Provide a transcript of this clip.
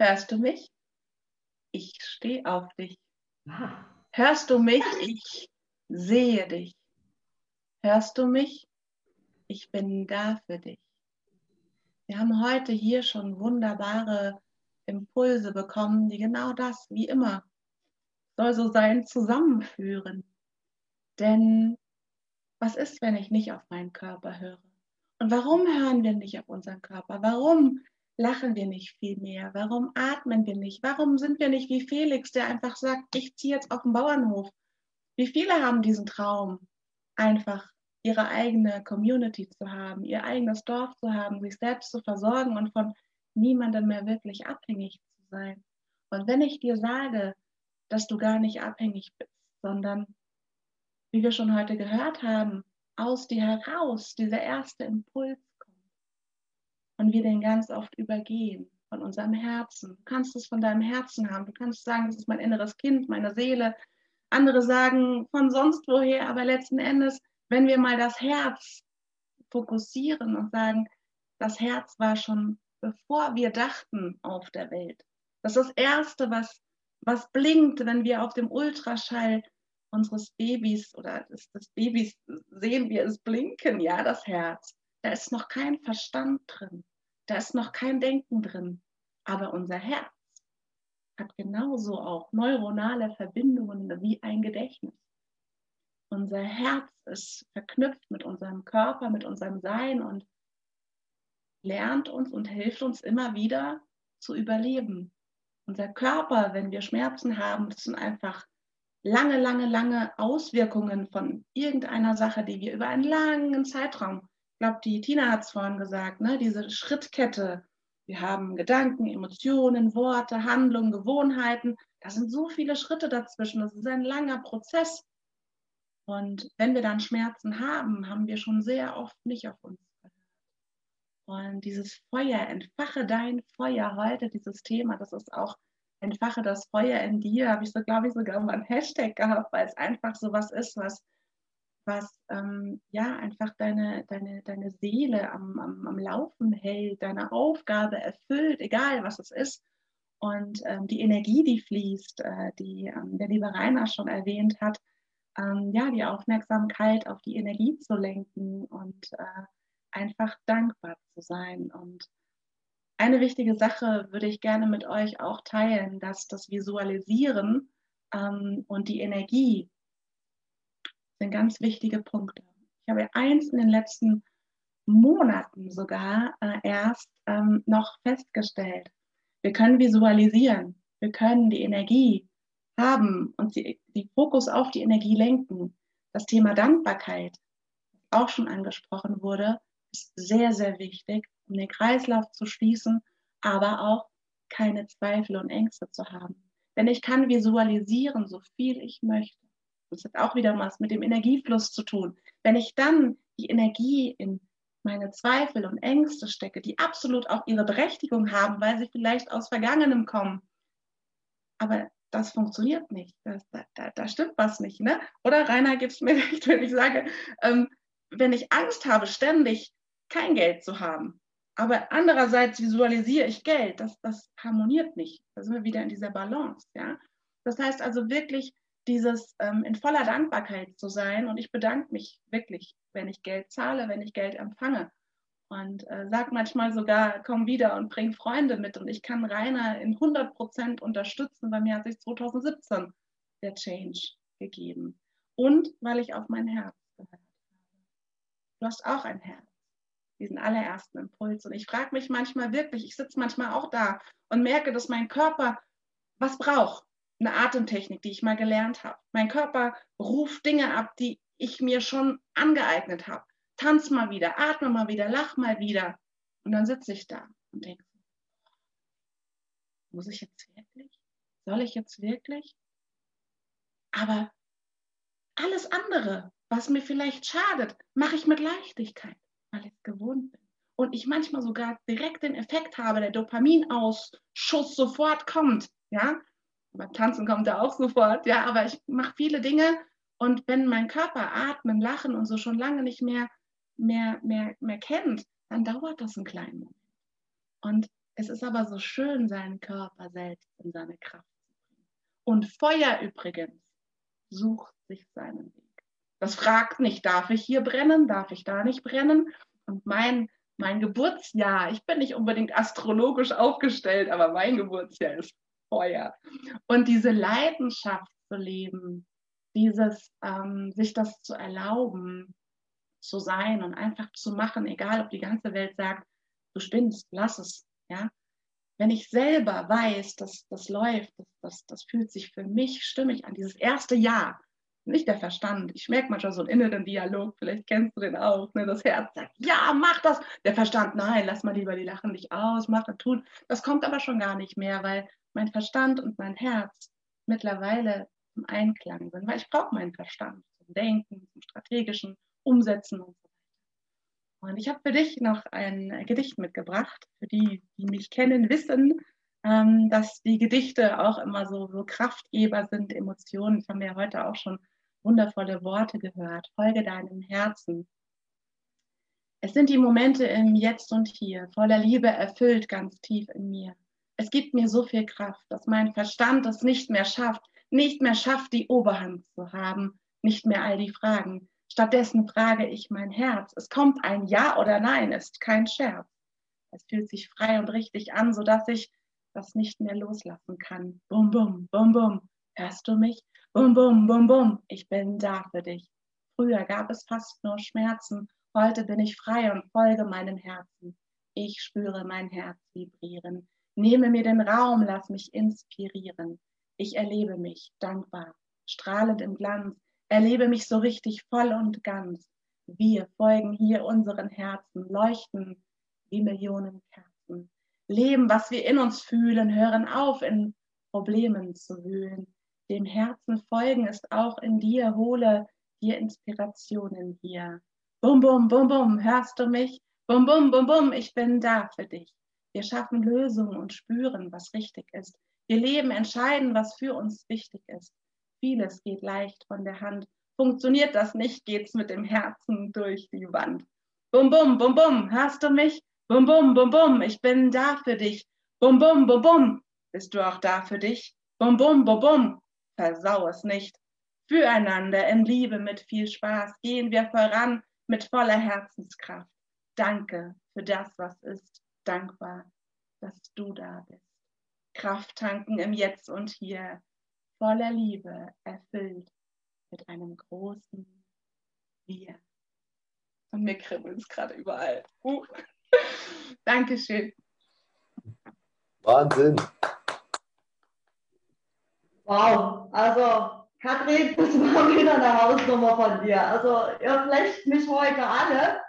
Hörst du mich? Ich stehe auf dich. Hörst du mich? Ich sehe dich. Hörst du mich? Ich bin da für dich. Wir haben heute hier schon wunderbare Impulse bekommen, die genau das, wie immer, soll so sein, zusammenführen. Denn was ist, wenn ich nicht auf meinen Körper höre? Und warum hören wir nicht auf unseren Körper? Warum lachen wir nicht viel mehr? Warum atmen wir nicht? Warum sind wir nicht wie Felix, der einfach sagt, ich ziehe jetzt auf den Bauernhof? Wie viele haben diesen Traum, einfach ihre eigene Community zu haben, ihr eigenes Dorf zu haben, sich selbst zu versorgen und von niemandem mehr wirklich abhängig zu sein? Und wenn ich dir sage, dass du gar nicht abhängig bist, sondern, wie wir schon heute gehört haben, aus dir heraus dieser erste Impuls und wir den ganz oft übergehen von unserem Herzen. Du kannst es von deinem Herzen haben. Du kannst sagen, das ist mein inneres Kind, meine Seele. Andere sagen von sonst woher, aber letzten Endes, wenn wir mal das Herz fokussieren und sagen, das Herz war schon bevor wir dachten auf der Welt. Das ist das Erste, was, was blinkt, wenn wir auf dem Ultraschall unseres Babys oder des, des Babys sehen wir es blinken, ja, das Herz. Da ist noch kein Verstand drin. Da ist noch kein Denken drin. Aber unser Herz hat genauso auch neuronale Verbindungen wie ein Gedächtnis. Unser Herz ist verknüpft mit unserem Körper, mit unserem Sein und lernt uns und hilft uns immer wieder zu überleben. Unser Körper, wenn wir Schmerzen haben, das sind einfach lange, lange, lange Auswirkungen von irgendeiner Sache, die wir über einen langen Zeitraum ich glaube, die Tina hat es vorhin gesagt, ne? diese Schrittkette. Wir haben Gedanken, Emotionen, Worte, Handlungen, Gewohnheiten. Da sind so viele Schritte dazwischen. Das ist ein langer Prozess. Und wenn wir dann Schmerzen haben, haben wir schon sehr oft nicht auf uns. Und dieses Feuer, entfache dein Feuer heute, dieses Thema, das ist auch entfache das Feuer in dir, habe ich so, glaube ich, sogar mal ein Hashtag gehabt, weil es einfach so was ist, was was ähm, ja einfach deine, deine, deine Seele am, am, am Laufen hält, deine Aufgabe erfüllt, egal was es ist. Und ähm, die Energie, die fließt, äh, die ähm, der liebe Rainer schon erwähnt hat, ähm, ja, die Aufmerksamkeit auf die Energie zu lenken und äh, einfach dankbar zu sein. Und eine wichtige Sache würde ich gerne mit euch auch teilen, dass das Visualisieren ähm, und die Energie, sind ganz wichtige Punkte. Ich habe eins in den letzten Monaten sogar äh, erst ähm, noch festgestellt. Wir können visualisieren, wir können die Energie haben und die, die Fokus auf die Energie lenken. Das Thema Dankbarkeit, auch schon angesprochen wurde, ist sehr, sehr wichtig, um den Kreislauf zu schließen, aber auch keine Zweifel und Ängste zu haben. Denn ich kann visualisieren, so viel ich möchte. Das hat auch wieder was mit dem Energiefluss zu tun. Wenn ich dann die Energie in meine Zweifel und Ängste stecke, die absolut auch ihre Berechtigung haben, weil sie vielleicht aus Vergangenem kommen, aber das funktioniert nicht. Da, da, da, stimmt was nicht. Ne? Oder Rainer, gibt es mir recht, wenn ich sage, ähm, wenn ich Angst habe, ständig kein Geld zu haben, aber andererseits visualisiere ich Geld, das, das harmoniert nicht. Da sind wir wieder in dieser Balance. Ja? Das heißt also wirklich dieses ähm, in voller Dankbarkeit zu sein. Und ich bedanke mich wirklich, wenn ich Geld zahle, wenn ich Geld empfange. Und äh, sag manchmal sogar, komm wieder und bring Freunde mit. Und ich kann Rainer in 100 Prozent unterstützen. Bei mir hat sich 2017 der Change gegeben. Und weil ich auf mein Herz gehört habe. Du hast auch ein Herz, diesen allerersten Impuls. Und ich frage mich manchmal wirklich, ich sitze manchmal auch da und merke, dass mein Körper was braucht eine Atemtechnik, die ich mal gelernt habe. Mein Körper ruft Dinge ab, die ich mir schon angeeignet habe. Tanz mal wieder, atme mal wieder, lach mal wieder. Und dann sitze ich da und denke, muss ich jetzt wirklich? Soll ich jetzt wirklich? Aber alles andere, was mir vielleicht schadet, mache ich mit Leichtigkeit, weil ich es gewohnt bin. Und ich manchmal sogar direkt den Effekt habe, der Dopaminausschuss sofort kommt. Ja, beim Tanzen kommt er auch sofort, ja, aber ich mache viele Dinge und wenn mein Körper atmen, lachen und so schon lange nicht mehr, mehr, mehr, mehr kennt, dann dauert das einen kleinen Moment. Und Es ist aber so schön, seinen Körper selbst in seine Kraft zu bringen. Und Feuer übrigens sucht sich seinen Weg. Das fragt nicht, darf ich hier brennen, darf ich da nicht brennen? Und mein, mein Geburtsjahr, ich bin nicht unbedingt astrologisch aufgestellt, aber mein Geburtsjahr ist Feuer. Und diese Leidenschaft zu leben, dieses, ähm, sich das zu erlauben, zu sein und einfach zu machen, egal ob die ganze Welt sagt, du spinnst, lass es, ja. Wenn ich selber weiß, dass das läuft, das, das, das fühlt sich für mich stimmig an, dieses erste Jahr, nicht der Verstand. Ich merke manchmal so einen inneren Dialog, vielleicht kennst du den auch. Ne? Das Herz sagt, ja, mach das. Der Verstand, nein, lass mal lieber die Lachen nicht aus, mach und tun. Das kommt aber schon gar nicht mehr, weil mein Verstand und mein Herz mittlerweile im Einklang sind. Weil ich brauche meinen Verstand zum Denken, zum strategischen Umsetzen und so weiter. Und ich habe für dich noch ein Gedicht mitgebracht. Für die, die mich kennen, wissen, ähm, dass die Gedichte auch immer so, so Kraftgeber sind, Emotionen. Haben wir ja heute auch schon wundervolle Worte gehört. Folge deinem Herzen. Es sind die Momente im Jetzt und Hier, voller Liebe erfüllt ganz tief in mir. Es gibt mir so viel Kraft, dass mein Verstand es nicht mehr schafft, nicht mehr schafft, die Oberhand zu haben, nicht mehr all die Fragen. Stattdessen frage ich mein Herz. Es kommt ein Ja oder Nein, ist kein Scherz. Es fühlt sich frei und richtig an, sodass ich das nicht mehr loslassen kann. Bum, bum, bum, bum. Hörst du mich? Bum, bum, bum, bum, ich bin da für dich. Früher gab es fast nur Schmerzen, heute bin ich frei und folge meinem Herzen. Ich spüre mein Herz vibrieren. Nehme mir den Raum, lass mich inspirieren. Ich erlebe mich dankbar, strahlend im Glanz, erlebe mich so richtig voll und ganz. Wir folgen hier unseren Herzen, leuchten wie Millionen Kerzen. Leben, was wir in uns fühlen, hören auf, in Problemen zu wühlen dem Herzen folgen ist auch in dir, hole dir Inspirationen hier. Bum, bum, bum, bum, hörst du mich? Bum, bum, bum, bum, ich bin da für dich. Wir schaffen Lösungen und spüren, was richtig ist. Wir leben, entscheiden, was für uns wichtig ist. Vieles geht leicht von der Hand. Funktioniert das nicht, geht's mit dem Herzen durch die Wand. Bum, bum, bum, bum, hörst du mich? Bum, bum, bum, bum, ich bin da für dich. Bum, bum, bum, bum, bist du auch da für dich? Bum, bum, bum, bum, versau es nicht. Füreinander in Liebe mit viel Spaß gehen wir voran mit voller Herzenskraft. Danke für das, was ist. Dankbar, dass du da bist. Kraft tanken im Jetzt und Hier, voller Liebe, erfüllt mit einem großen Wir. Und mir kribbelt es gerade überall. Uh. Dankeschön. Wahnsinn. Wow, also Katrin, das war wieder eine Hausnummer von dir. Also ihr flecht mich heute alle.